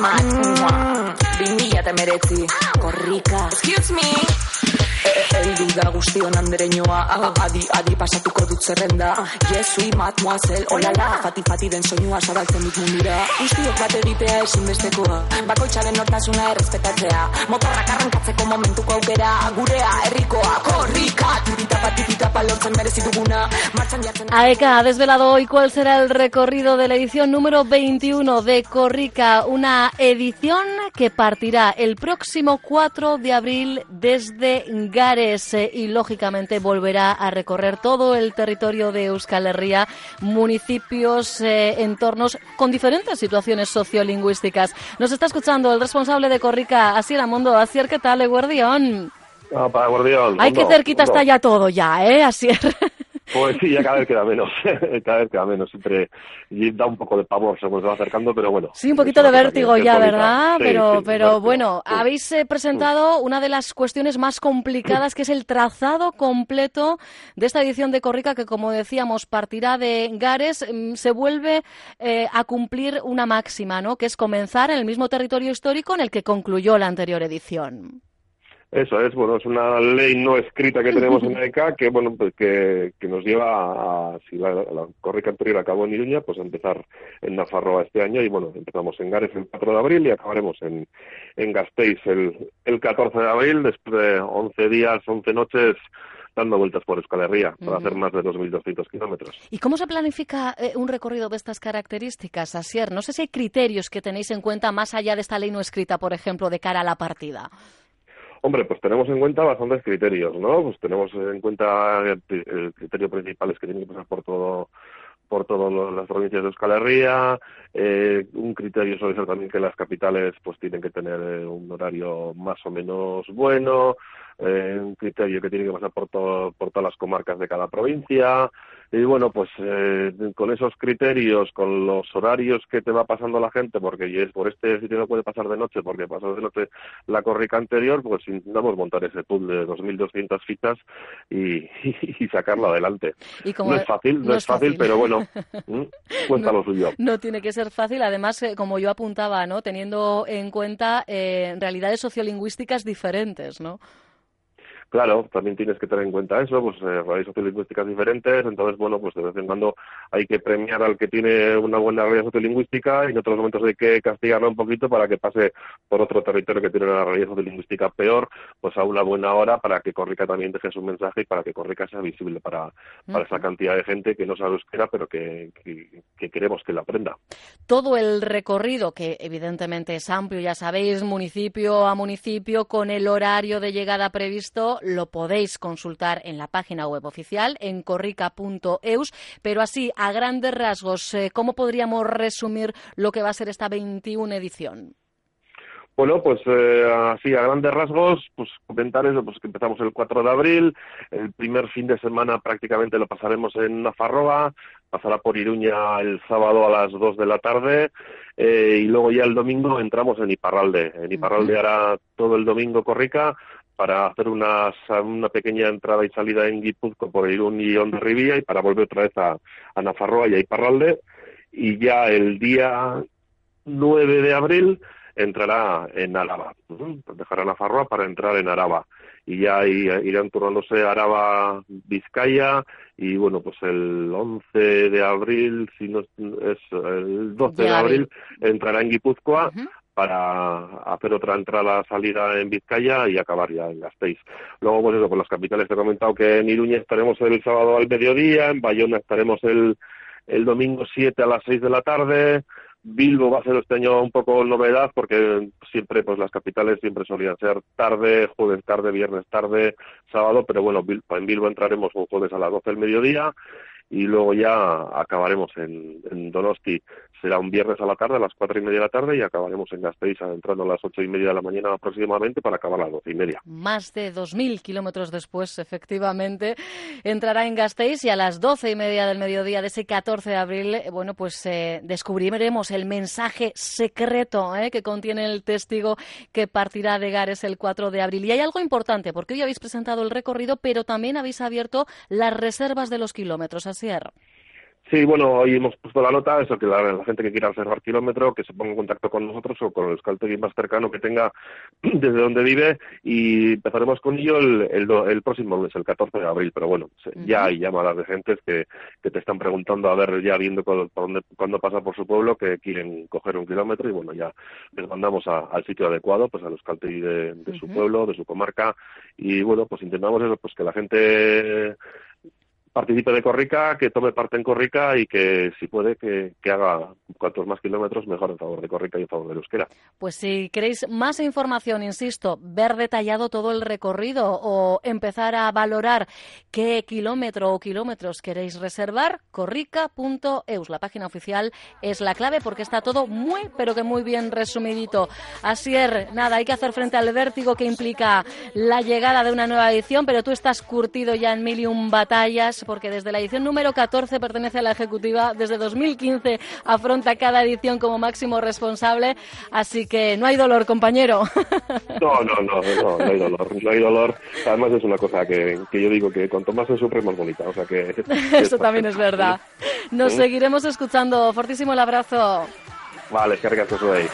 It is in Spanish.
mat. Bimila eta meretzi. Korrika. Excuse me. Eldu da guztion andereñoa Adi, adi pasatuko dut zerrenda. Jesui, mademoiselle, olala. Fati, fati den soinua zabaltzen dut mundura Guztiok bat egitea ezinbestekoa. Bakoitzaren nortasuna errespetatzea. Motorrak arrankatzeko momentuko aukera. Gurea, AECA ha desvelado hoy cuál será el recorrido de la edición número 21 de Corrica, una edición que partirá el próximo 4 de abril desde Gares eh, y lógicamente volverá a recorrer todo el territorio de Euskal Herria, municipios, eh, entornos con diferentes situaciones sociolingüísticas. Nos está escuchando el responsable de Corrica, Asier Mundo. Asier, ¿qué tal, Guardión? Ah, para. Ay, qué cerquita está ya todo ya, ¿eh, Asier? Pues sí, ya cada vez queda menos, cada vez queda menos, siempre y da un poco de pavor según se va acercando, pero bueno. Sí, un poquito de vértigo ya, ¿verdad? pero pero bueno, habéis eh, presentado una de las cuestiones más complicadas, que es el trazado completo de esta edición de Corrica, que como decíamos, partirá de Gares, mm, se vuelve eh, a cumplir una máxima, ¿no? Que es comenzar en el mismo territorio histórico en el que concluyó la anterior edición. Eso es, bueno, es una ley no escrita que tenemos en ECA que, bueno, pues que, que nos lleva a, si la, la corrica anterior acabó en Iruña, pues a empezar en Nafarroa este año y, bueno, empezamos en Gares el 4 de abril y acabaremos en, en Gasteiz el, el 14 de abril, después de 11 días, 11 noches dando vueltas por Euskal Herria para hacer más de 2.200 kilómetros. ¿Y cómo se planifica eh, un recorrido de estas características, Asier? No sé si hay criterios que tenéis en cuenta más allá de esta ley no escrita, por ejemplo, de cara a la partida. Hombre, pues tenemos en cuenta bastantes criterios, ¿no? Pues tenemos en cuenta el, el criterio principal es que tiene que pasar por todo por todas las provincias de Euskal Herria. Eh, un criterio suele ser también que las capitales pues tienen que tener eh, un horario más o menos bueno. Eh, un criterio que tiene que pasar por, todo, por todas las comarcas de cada provincia. Y bueno, pues eh, con esos criterios, con los horarios que te va pasando la gente, porque es por este sitio no puede pasar de noche, porque pasó de noche la corrica anterior, pues intentamos montar ese pool de 2.200 fichas y, y, sacarlo adelante. Y como no es fácil, no, no es fácil, fácil. pero bueno, cuenta no, lo suyo. No tiene que ser fácil, además, eh, como yo apuntaba, ¿no? teniendo en cuenta eh, realidades sociolingüísticas diferentes, ¿no? Claro, también tienes que tener en cuenta eso, pues eh, sociolingüísticas diferentes, entonces, bueno, pues de vez en cuando hay que premiar al que tiene una buena realidad sociolingüística y en otros momentos hay que castigarlo un poquito para que pase por otro territorio que tiene una realidad sociolingüística peor, pues a una buena hora para que Corrica también deje su mensaje y para que Corrica sea visible para, para esa cantidad de gente que no sabe euskera, pero que, que, que queremos que la aprenda. Todo el recorrido, que evidentemente es amplio, ya sabéis, municipio a municipio, con el horario de llegada previsto, lo podéis consultar en la página web oficial en corrica.eus, pero así, a grandes rasgos, eh, ¿cómo podríamos resumir lo que va a ser esta 21 edición? Bueno, pues eh, así a grandes rasgos, pues comentar eso, pues que empezamos el 4 de abril, el primer fin de semana prácticamente lo pasaremos en Nafarroa, pasará por Iruña el sábado a las 2 de la tarde eh, y luego ya el domingo entramos en Iparralde. En Iparralde uh -huh. hará todo el domingo Corrica, para hacer una, una pequeña entrada y salida en Guipúzcoa por Irún y Hondarribía y para volver otra vez a, a Nafarroa y a Iparralde. Y ya el día 9 de abril entrará en Araba. Dejará Nafarroa para entrar en Araba. Y ya irán turnándose Araba, Vizcaya, y bueno, pues el 11 de abril, si no es el 12 de abril, entrará en Guipúzcoa. Uh -huh para hacer otra entrada salida en Vizcaya y acabar ya en Gasteiz. Luego, pues eso, por las capitales te he comentado que en Iruña estaremos el sábado al mediodía, en Bayona estaremos el, el domingo 7 a las 6 de la tarde, Bilbo va a ser este año un poco novedad porque siempre pues las capitales siempre solían ser tarde, jueves tarde, viernes tarde, sábado, pero bueno, en Bilbo entraremos un jueves a las 12 del mediodía y luego ya acabaremos en, Donosti. Será un viernes a la tarde, a las cuatro y media de la tarde, y acabaremos en Gasteiz entrando a las ocho y media de la mañana aproximadamente para acabar a las doce y media. Más de dos mil kilómetros después, efectivamente, entrará en Gasteiz y a las doce y media del mediodía de ese 14 de abril, bueno, pues eh, descubriremos el mensaje secreto eh, que contiene el testigo que partirá de Gares el 4 de abril. Y hay algo importante, porque hoy habéis presentado el recorrido, pero también habéis abierto las reservas de los kilómetros. Asier. Sí, bueno, hoy hemos puesto la nota, eso que la, gente que quiera reservar kilómetro, que se ponga en contacto con nosotros o con el scouting más cercano que tenga desde donde vive. Y empezaremos con ello el, el, próximo mes, el 14 de abril, pero bueno, ya hay llamadas de gente que, que te están preguntando, a ver, ya viendo cuando, cuando pasa por su pueblo, que quieren coger un kilómetro. Y bueno, ya les mandamos al sitio adecuado, pues al scouting de, de su pueblo, de su comarca. Y bueno, pues intentamos eso, pues que la gente participe de Corrica, que tome parte en Corrica y que, si puede, que, haga cuantos más kilómetros, mejor en favor de Corrica y en favor de euskera. Pues si queréis más información, insisto, ver detallado todo el recorrido o empezar a valorar qué kilómetro o kilómetros queréis reservar, corrica.eus. La página oficial es la clave porque está todo muy, pero que muy bien resumidito. Así es, nada, hay que hacer frente al vértigo que implica la llegada de una nueva edición, pero tú estás curtido ya en mil y un batallas porque desde la edición número 14 pertenece a la ejecutiva, desde 2015 afronta cada edición como máximo responsable, así que no hay dolor, compañero. No, no, no, no, no hay dolor, no hay dolor. Además es una cosa que, que yo digo que cuanto más se sufre, más bonita, o sea que... Eso también es verdad. Nos seguiremos escuchando. Fortísimo el abrazo. Vale, carga eso ahí.